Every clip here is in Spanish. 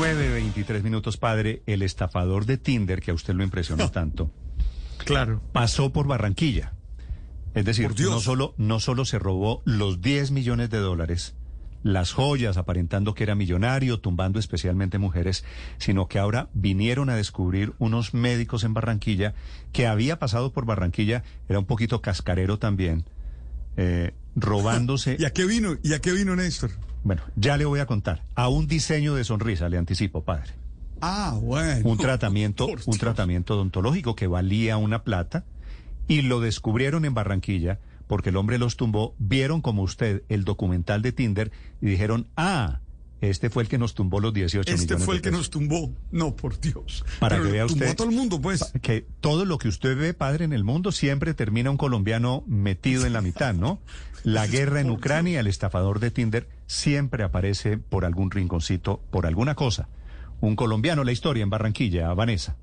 9.23 minutos, padre. El estafador de Tinder, que a usted lo impresionó tanto. Claro. Pasó por Barranquilla. Es decir, no solo, no solo se robó los 10 millones de dólares las joyas aparentando que era millonario, tumbando especialmente mujeres, sino que ahora vinieron a descubrir unos médicos en Barranquilla que había pasado por Barranquilla, era un poquito cascarero también, eh, robándose. ¿Y a qué vino? ¿Y a qué vino Néstor? Bueno, ya le voy a contar. A un diseño de sonrisa, le anticipo, padre. Ah, bueno. Un tratamiento, un tratamiento odontológico que valía una plata y lo descubrieron en Barranquilla porque el hombre los tumbó, vieron como usted el documental de Tinder y dijeron, ah, este fue el que nos tumbó los 18 este millones. Este fue el que nos tumbó. No, por Dios. Para que vea usted. Tumbó a todo el mundo, pues. Que todo lo que usted ve, padre, en el mundo siempre termina un colombiano metido en la mitad, ¿no? La guerra en Ucrania, el estafador de Tinder, siempre aparece por algún rinconcito, por alguna cosa. Un colombiano, la historia en Barranquilla, Vanessa.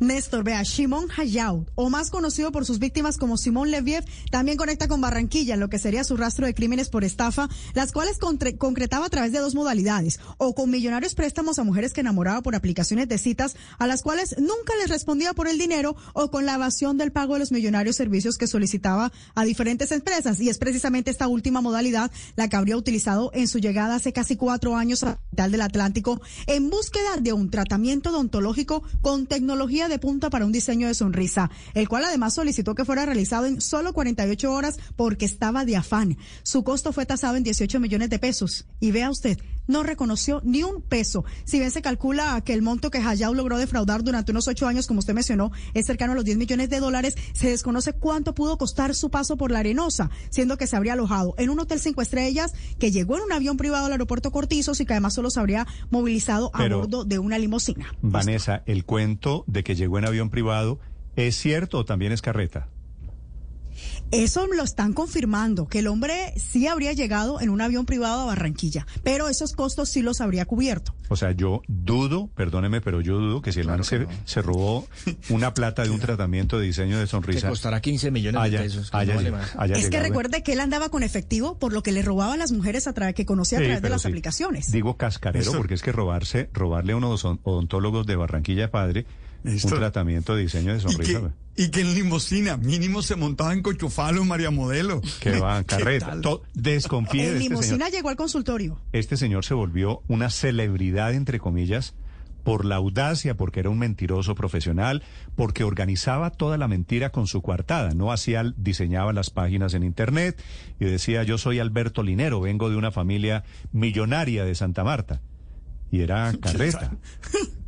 Néstor, vea, Shimon Hayao, o más conocido por sus víctimas como Simón Leviev, también conecta con Barranquilla, lo que sería su rastro de crímenes por estafa, las cuales concretaba a través de dos modalidades, o con millonarios préstamos a mujeres que enamoraba por aplicaciones de citas, a las cuales nunca les respondía por el dinero, o con la evasión del pago de los millonarios servicios que solicitaba a diferentes empresas. Y es precisamente esta última modalidad la que habría utilizado en su llegada hace casi cuatro años a la capital del Atlántico en búsqueda de un tratamiento odontológico con tecnología de punta para un diseño de sonrisa, el cual además solicitó que fuera realizado en solo 48 horas porque estaba de afán. Su costo fue tasado en 18 millones de pesos. Y vea usted, no reconoció ni un peso. Si bien se calcula que el monto que Hayao logró defraudar durante unos ocho años, como usted mencionó, es cercano a los 10 millones de dólares, se desconoce cuánto pudo costar su paso por la Arenosa, siendo que se habría alojado en un hotel cinco estrellas, que llegó en un avión privado al aeropuerto Cortizos y que además solo se habría movilizado a bordo de una limusina. Vanessa, el cuento de que llegó en avión privado, ¿es cierto o también es carreta? Eso lo están confirmando, que el hombre sí habría llegado en un avión privado a Barranquilla, pero esos costos sí los habría cubierto. O sea, yo dudo, perdóneme, pero yo dudo que si el man se, robó una plata de un tratamiento de diseño de sonrisa. Que costará 15 millones de pesos. es que recuerde que él andaba con efectivo por lo que le robaba a las mujeres a través que conocía a través de las aplicaciones. Digo cascarero porque es que robarse, robarle a unos odontólogos de Barranquilla Padre un tratamiento de diseño de sonrisa. Y que, en limusina mínimo se montaba en cochofalo María Modelo. Que va, carreta. Desconfíe En de este llegó al consultorio. Este señor se volvió una celebridad, entre comillas, por la audacia, porque era un mentiroso profesional, porque organizaba toda la mentira con su coartada, no hacía, diseñaba las páginas en internet y decía yo soy Alberto Linero, vengo de una familia millonaria de Santa Marta. Y era carreta.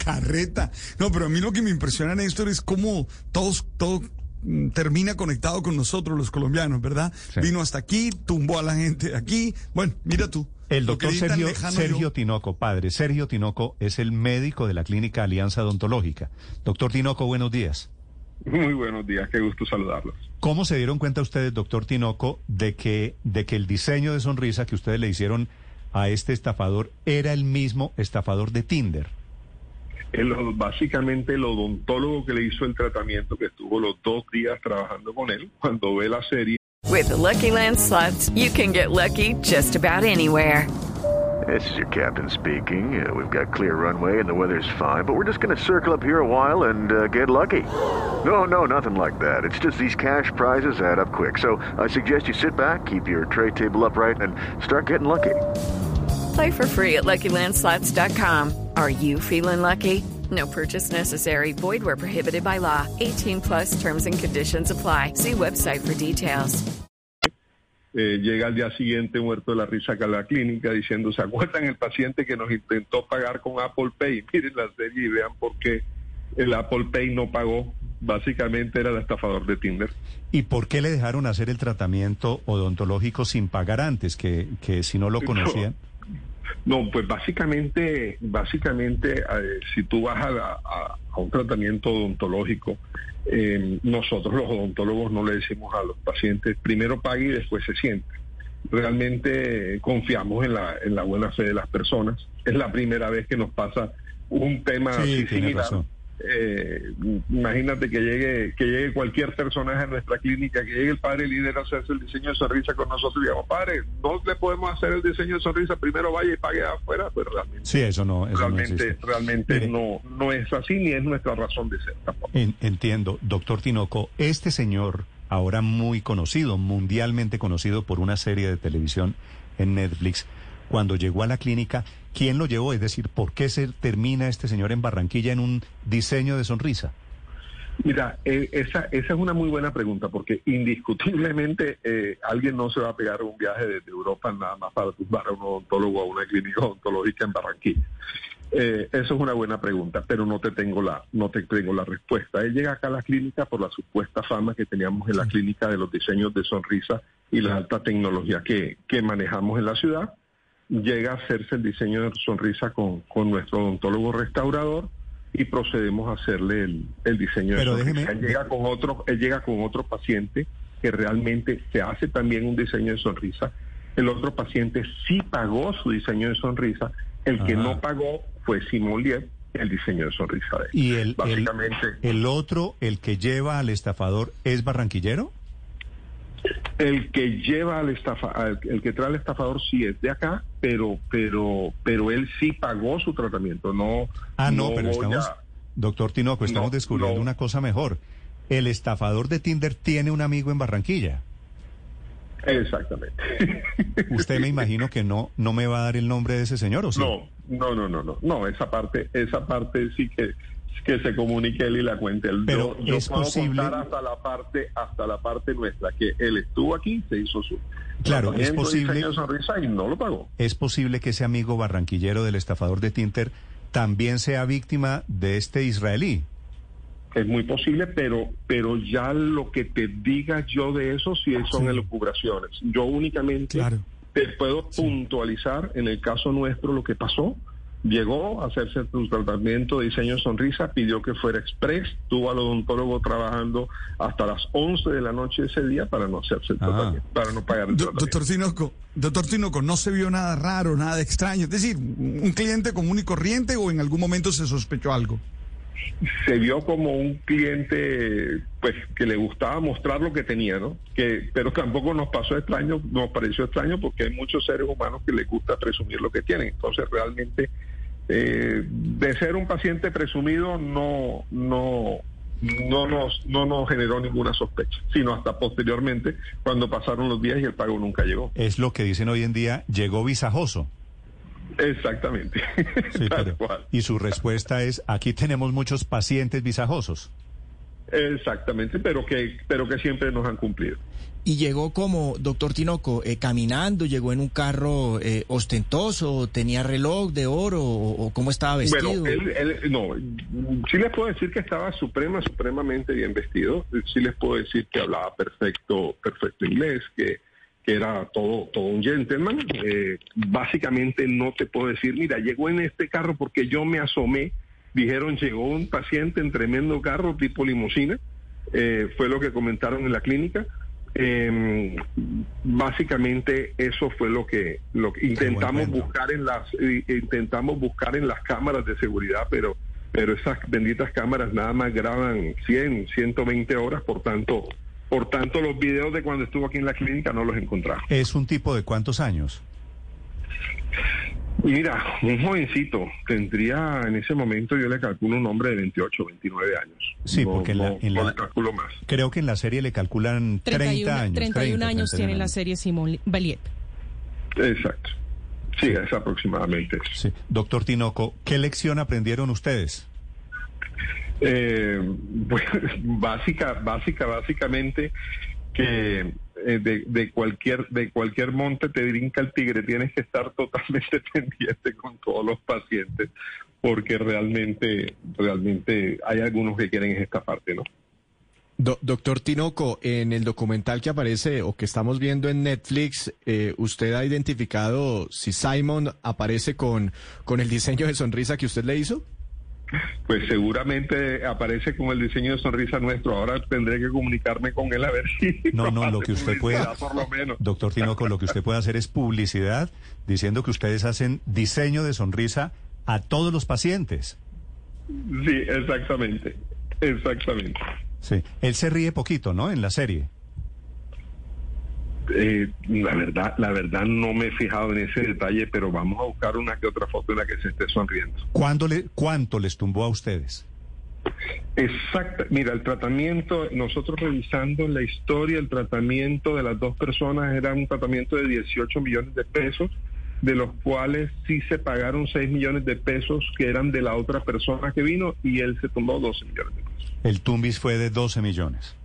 Carreta. No, pero a mí lo que me impresiona, Néstor, es cómo todos, todo mm, termina conectado con nosotros los colombianos, ¿verdad? Vino hasta aquí, tumbó a la gente de aquí. Bueno, mira tú. El doctor Sergio, Sergio Tinoco, padre. Sergio Tinoco es el médico de la clínica Alianza Odontológica. Doctor Tinoco, buenos días. Muy buenos días, qué gusto saludarlos. ¿Cómo se dieron cuenta ustedes, doctor Tinoco, de que, de que el diseño de sonrisa que ustedes le hicieron a este estafador era el mismo estafador de Tinder? El, básicamente el odontólogo que le hizo el tratamiento, que estuvo los dos días trabajando con él, cuando ve la serie. With the Lucky Land slots, you can get lucky just about anywhere. This is your captain speaking. Uh, we've got clear runway and the weather's fine, but we're just going to circle up here a while and uh, get lucky. No, no, nothing like that. It's just these cash prizes add up quick. So I suggest you sit back, keep your tray table upright, and start getting lucky. Play for free at LuckyLandSlots.com. Are you feeling lucky? No purchase necessary. Void where prohibited by law. 18 plus terms and conditions apply. See website for details. Eh, llega al día siguiente muerto de la risa a la clínica diciendo, ¿se acuerdan el paciente que nos intentó pagar con Apple Pay? Miren la serie y vean por qué el Apple Pay no pagó. Básicamente era el estafador de Tinder. ¿Y por qué le dejaron hacer el tratamiento odontológico sin pagar antes? Que, que si no lo conocían. No, pues básicamente, básicamente, eh, si tú vas a, a, un tratamiento odontológico, eh, nosotros los odontólogos no le decimos a los pacientes primero pague y después se siente. Realmente confiamos en la, en la buena fe de las personas. Es la primera vez que nos pasa un tema sí, similar. Eh, imagínate que llegue que llegue cualquier personaje a nuestra clínica, que llegue el padre líder a hacerse el diseño de sonrisa con nosotros y digamos, padre, no le podemos hacer el diseño de sonrisa, primero vaya y pague afuera, pero realmente, sí, eso no, eso realmente, no, realmente no, no es así ni es nuestra razón de ser tampoco. entiendo, doctor Tinoco, este señor, ahora muy conocido, mundialmente conocido por una serie de televisión en Netflix, cuando llegó a la clínica, ¿quién lo llevó? Es decir, ¿por qué se termina este señor en Barranquilla en un diseño de sonrisa? Mira, eh, esa, esa es una muy buena pregunta, porque indiscutiblemente eh, alguien no se va a pegar un viaje desde Europa nada más para tumbar a un odontólogo a una clínica odontológica en Barranquilla. Eh, eso es una buena pregunta, pero no te tengo la no te tengo la respuesta. Él llega acá a la clínica por la supuesta fama que teníamos en la clínica de los diseños de sonrisa y la alta tecnología que, que manejamos en la ciudad llega a hacerse el diseño de sonrisa con, con nuestro odontólogo restaurador y procedemos a hacerle el, diseño de sonrisa. Él llega con otro, él llega con otro paciente que realmente se hace también un diseño de sonrisa. El otro paciente sí pagó su diseño de sonrisa, el que no pagó fue Simón Liet, el diseño de sonrisa de él. ¿Y el, Básicamente, el otro, el que lleva al estafador, es barranquillero? El que lleva al estafa, el que trae al estafador sí es de acá, pero, pero, pero él sí pagó su tratamiento. No. Ah, no, pero estamos, doctor Tinoco, estamos descubriendo una cosa mejor. El estafador de Tinder tiene un amigo en Barranquilla. Exactamente. Usted me imagino que no, no me va a dar el nombre de ese señor, ¿o sí? No, no, no, no, no, no. Esa parte, esa parte sí que que se comunique él y la cuente él. Pero yo, es posible hasta la parte hasta la parte nuestra que él estuvo aquí se hizo su claro es posible sonrisa y no lo pagó. Es posible que ese amigo barranquillero del estafador de Tinter también sea víctima de este israelí. Es muy posible, pero pero ya lo que te diga yo de eso sí son elucubraciones. Yo únicamente te puedo puntualizar en el caso nuestro lo que pasó llegó a hacerse su tratamiento de diseño sonrisa, pidió que fuera express, tuvo al odontólogo trabajando hasta las 11 de la noche ese día para no hacerse el ah. tratamiento, para no pagar el tratamiento. Doctor Tinoco, doctor Tinoco, no se vio nada raro, nada extraño, es decir, un cliente común y corriente o en algún momento se sospechó algo se vio como un cliente pues que le gustaba mostrar lo que tenía, ¿no? Que pero tampoco nos pasó extraño, nos pareció extraño porque hay muchos seres humanos que les gusta presumir lo que tienen. Entonces realmente eh, de ser un paciente presumido no no no nos no nos generó ninguna sospecha, sino hasta posteriormente cuando pasaron los días y el pago nunca llegó. Es lo que dicen hoy en día, llegó visajoso. Exactamente. y su respuesta es, aquí tenemos muchos pacientes visajosos. Exactamente, pero que, pero que siempre nos han cumplido. Y llegó como, doctor Tinoco, eh, caminando, llegó en un carro eh, ostentoso, tenía reloj de oro o, cómo estaba vestido. Bueno, él, no, sí les puedo decir que estaba suprema, supremamente bien vestido. Sí les puedo decir que hablaba perfecto, perfecto inglés, que que era todo, todo un gentleman. Eh, básicamente no te puedo decir, mira, llegó en este carro porque yo me asomé, dijeron, llegó un paciente en tremendo carro tipo limusina, eh, fue lo que comentaron en la clínica. Em, básicamente eso fue lo que, lo que intentamos buscar en las intentamos buscar en las cámaras de seguridad pero pero esas benditas cámaras nada más graban 100 120 horas por tanto por tanto, los videos de cuando estuvo aquí en la clínica no los encontramos. ¿Es un tipo de cuántos años? Mira, un jovencito tendría en ese momento, yo le calculo un hombre de 28, 29 años. Sí, porque en la, no le calculo más. Creo que en la serie le calculan 30 años. 31 años tiene la serie Simón Valiet. Exacto. Sí, es aproximadamente Sí. Doctor Tinoco, ¿qué lección aprendieron ustedes? Eh, pues, básica, básica, básicamente que eh, de, cualquier de cualquier monte te brinca el tigre, tienes que estar totalmente pendiente con todos los pacientes, porque realmente, realmente hay algunos que quieren esta parte, ¿no? doctor Tinoco, en el documental que aparece o que estamos viendo en Netflix, eh, usted ha identificado si Simon aparece con, con el diseño de sonrisa que usted le hizo. Pues seguramente aparece con el diseño de sonrisa nuestro. Ahora tendré que comunicarme con él a ver si. No, no, lo que usted puede. Doctor Tinoco, lo que usted puede hacer es publicidad diciendo que ustedes hacen diseño de sonrisa a todos los pacientes. Sí, exactamente. Exactamente. Sí. Él se ríe poquito, ¿no? En la serie. Eh, la verdad, la verdad no me he fijado en ese detalle, pero vamos a buscar una que otra foto en la que se esté sonriendo. ¿Cuándo le, ¿Cuánto les tumbó a ustedes? Exacto. Mira, el tratamiento, nosotros revisando la historia, el tratamiento de las dos personas era un tratamiento de 18 millones de pesos, de los cuales sí se pagaron 6 millones de pesos que eran de la otra persona que vino y él se tumbó 12 millones de pesos. El tumbis fue de 12 millones.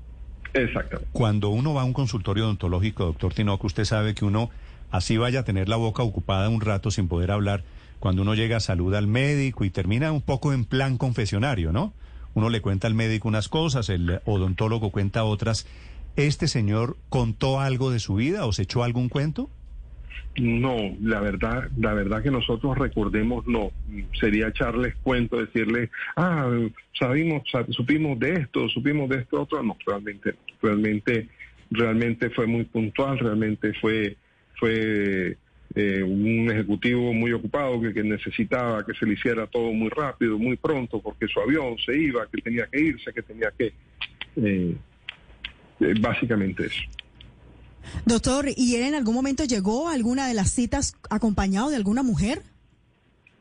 Exactamente. Cuando uno va a un consultorio odontológico, doctor Tinoco, usted sabe que uno así vaya a tener la boca ocupada un rato sin poder hablar. Cuando uno llega, saluda al médico y termina un poco en plan confesionario, ¿no? Uno le cuenta al médico unas cosas, el odontólogo cuenta otras. ¿Este señor contó algo de su vida o se echó algún cuento? No, la verdad, la verdad que nosotros recordemos no. Sería echarles cuento, decirle, ah, sabimos, supimos de esto, supimos de esto otro. No, realmente, realmente, realmente fue muy puntual, realmente fue, fue eh, un ejecutivo muy ocupado que, necesitaba que se le hiciera todo muy rápido, muy pronto, porque su avión se iba, que tenía que irse, que tenía que, eh, eh, básicamente eso. Doctor, ¿y él en algún momento llegó a alguna de las citas acompañado de alguna mujer?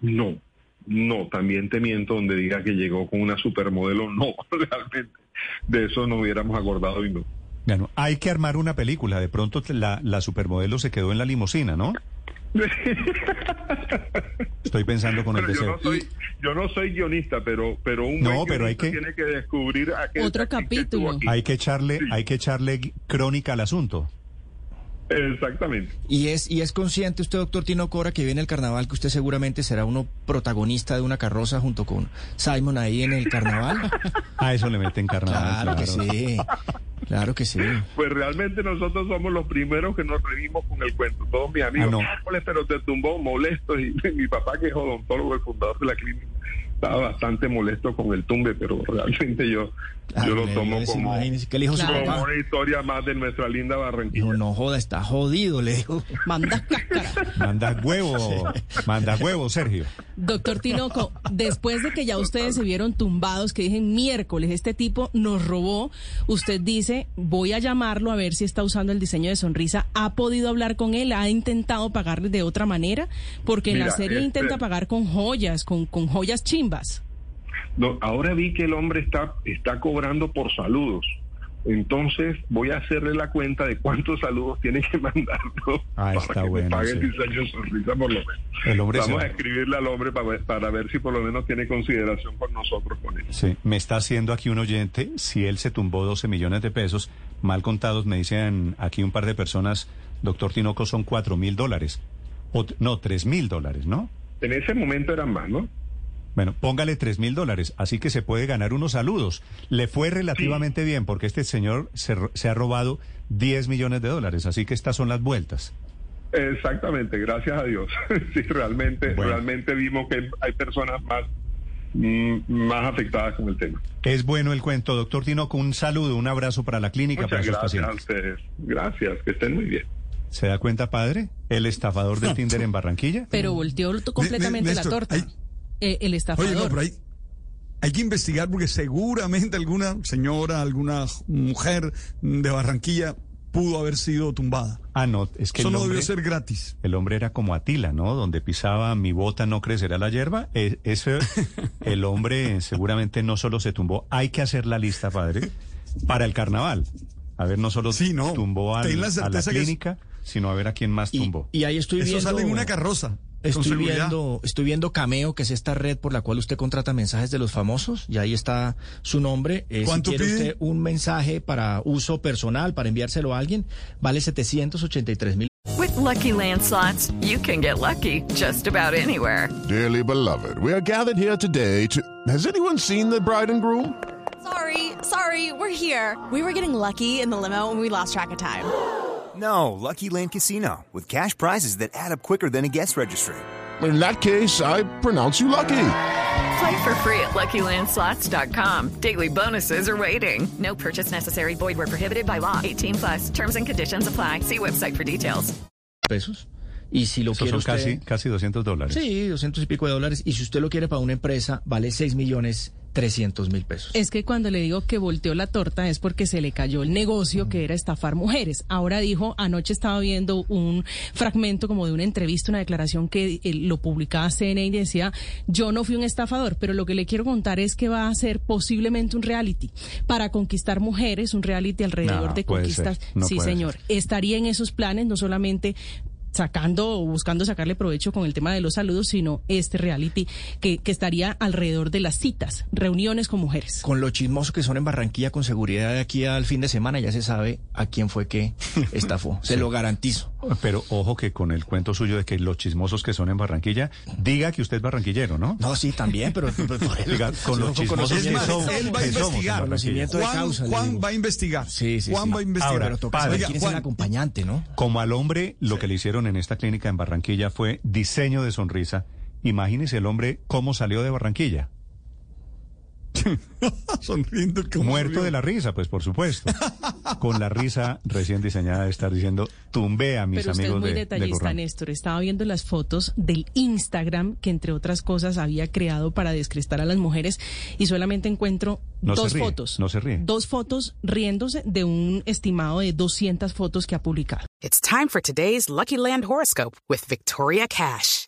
No, no, también te miento donde diga que llegó con una supermodelo, no, realmente. De eso no hubiéramos acordado y no. Bueno, hay que armar una película. De pronto la, la supermodelo se quedó en la limusina, ¿no? Estoy pensando con el deseo. Yo no, soy, yo no soy guionista, pero pero un no, pero hay que tiene que descubrir otro capítulo. Hay que echarle hay que echarle crónica al asunto. Exactamente. Y es, y es consciente usted, doctor Tino Cora, que viene el carnaval, que usted seguramente será uno protagonista de una carroza junto con Simon ahí en el carnaval. A eso le meten carnaval. Claro, que sí. Claro que sí. Pues realmente nosotros somos los primeros que nos reímos con el cuento. Todos mis amigos, ah, no. pero te tumbó molesto y mi papá que es odontólogo, el fundador de la clínica estaba bastante molesto con el tumbe, pero realmente yo, yo lo tomo como, una historia más de nuestra linda Barranquilla. No, no joda, está jodido, le digo. Manda cáscara. Manda huevo, manda huevo, Sergio. Doctor Tinoco, después de que ya ustedes se vieron tumbados, que dije miércoles, este tipo nos robó, usted dice, voy a llamarlo a ver si está usando el diseño de sonrisa. ¿Ha podido hablar con él? ¿Ha intentado pagarle de otra manera? Porque en la serie intenta este pagar con joyas, con, con joyas no, ahora vi que el hombre está, está cobrando por saludos. Entonces voy a hacerle la cuenta de cuántos saludos tiene que mandar ah, para que bueno, pague el diseño sonrisa por lo menos. Vamos a escribirle al hombre para, para ver si por lo menos tiene consideración con nosotros con él. Sí, me está haciendo aquí un oyente, si él se tumbó 12 millones de pesos, mal contados, me dicen aquí un par de personas, doctor Tinoco, son 4 mil dólares. O, no, 3 mil dólares, ¿no? En ese momento eran más, ¿no? Bueno, póngale tres mil dólares, así que se puede ganar unos saludos. Le fue relativamente bien porque este señor se, ha robado 10 millones de dólares, así que estas son las vueltas. Exactamente, gracias a Dios. sí, realmente, realmente vimos que hay personas más, mm, más afectadas con el tema. Es bueno el cuento, doctor Tinoco. Un saludo, un abrazo para la clínica, Muchas gracias a ustedes. Gracias, que estén muy bien. ¿Se da cuenta, padre? El estafador del Tinder en Barranquilla. Pero volteó completamente la torta. Eh, el estafador. Oye, no, pero hay, que investigar porque seguramente alguna señora, alguna mujer de Barranquilla pudo haber sido tumbada. Ah, no, es que eso no debió ser gratis. El hombre era como Atila, ¿no? Donde pisaba mi bota no crecerá la hierba. E, ese, el hombre seguramente no solo se tumbó. Hay que hacer la lista, padre, para el carnaval. A ver, no solo tumbó a la clínica, sino a ver a quién más tumbó. Y ahí estoy viendo... Eso sale en una carroza. Estoy viendo, estoy viendo Cameo, que es esta red por la cual usted contrata mensajes de los famosos, y ahí está su nombre. Eh, si quiere usted un mensaje para uso personal, para enviárselo a alguien, vale 783 mil. With lucky landslots, you can get lucky just about anywhere. Dearly beloved, we are gathered here today to. Has anyone seen the bride and groom? Sorry Sorry, we're here. We were getting lucky in the limo and we lost track of time. No, Lucky Land Casino, with cash prizes that add up quicker than a guest registry. In that case, I pronounce you lucky. Play for free at LuckyLandSlots.com. Daily bonuses are waiting. No purchase necessary. Void where prohibited by law. 18 plus. Terms and conditions apply. See website for details. Pesos. Y si lo Eso quiere son usted, casi, casi 200 dólares. Sí, 200 y pico de dólares. Y si usted lo quiere para una empresa, vale 6 millones 300 mil pesos. Es que cuando le digo que volteó la torta es porque se le cayó el negocio que era estafar mujeres. Ahora dijo, anoche estaba viendo un fragmento como de una entrevista, una declaración que eh, lo publicaba CNN y decía, yo no fui un estafador, pero lo que le quiero contar es que va a ser posiblemente un reality para conquistar mujeres, un reality alrededor No, de conquistas. no sí, señor. ser. Estaría en esos planes, no solamente sacando o buscando sacarle provecho con el tema de los saludos, sino este reality que, que estaría alrededor de las citas, reuniones con mujeres. Con lo chismoso que son en Barranquilla, con seguridad de aquí al fin de semana, ya se sabe a quién fue que estafó. Se Sí. lo garantizo. Pero ojo que con el cuento suyo de que los chismosos que son en Barranquilla, diga que usted es barranquillero, ¿no? No, sí, también, pero, Diga, con los con chismosos que más, somos. él va a investigar. Conocimiento de Juan, causa, le Juan va a investigar. Sí, sí, Juan sí. va a investigar. Ahora, Pero toca padre, saber Oiga, quién es el Juan, acompañante, ¿no? Como al hombre, lo que le hicieron en esta clínica en Barranquilla fue diseño de sonrisa. Imagínese el hombre cómo salió de Barranquilla. sonriendo como Muerto de la risa, pues por supuesto. Con la risa recién diseñada de estar diciendo, tumbé a mis Pero usted es amigos muy de, de detallista, Gorrón. Néstor. Estaba viendo las fotos del Instagram que, entre otras cosas, había creado para descrestar a las mujeres y solamente encuentro No se dos ríe, fotos. no se ríe. Dos fotos riéndose de un estimado de 200 fotos que ha publicado. It's time for today's Lucky Land horoscope with Victoria Cash.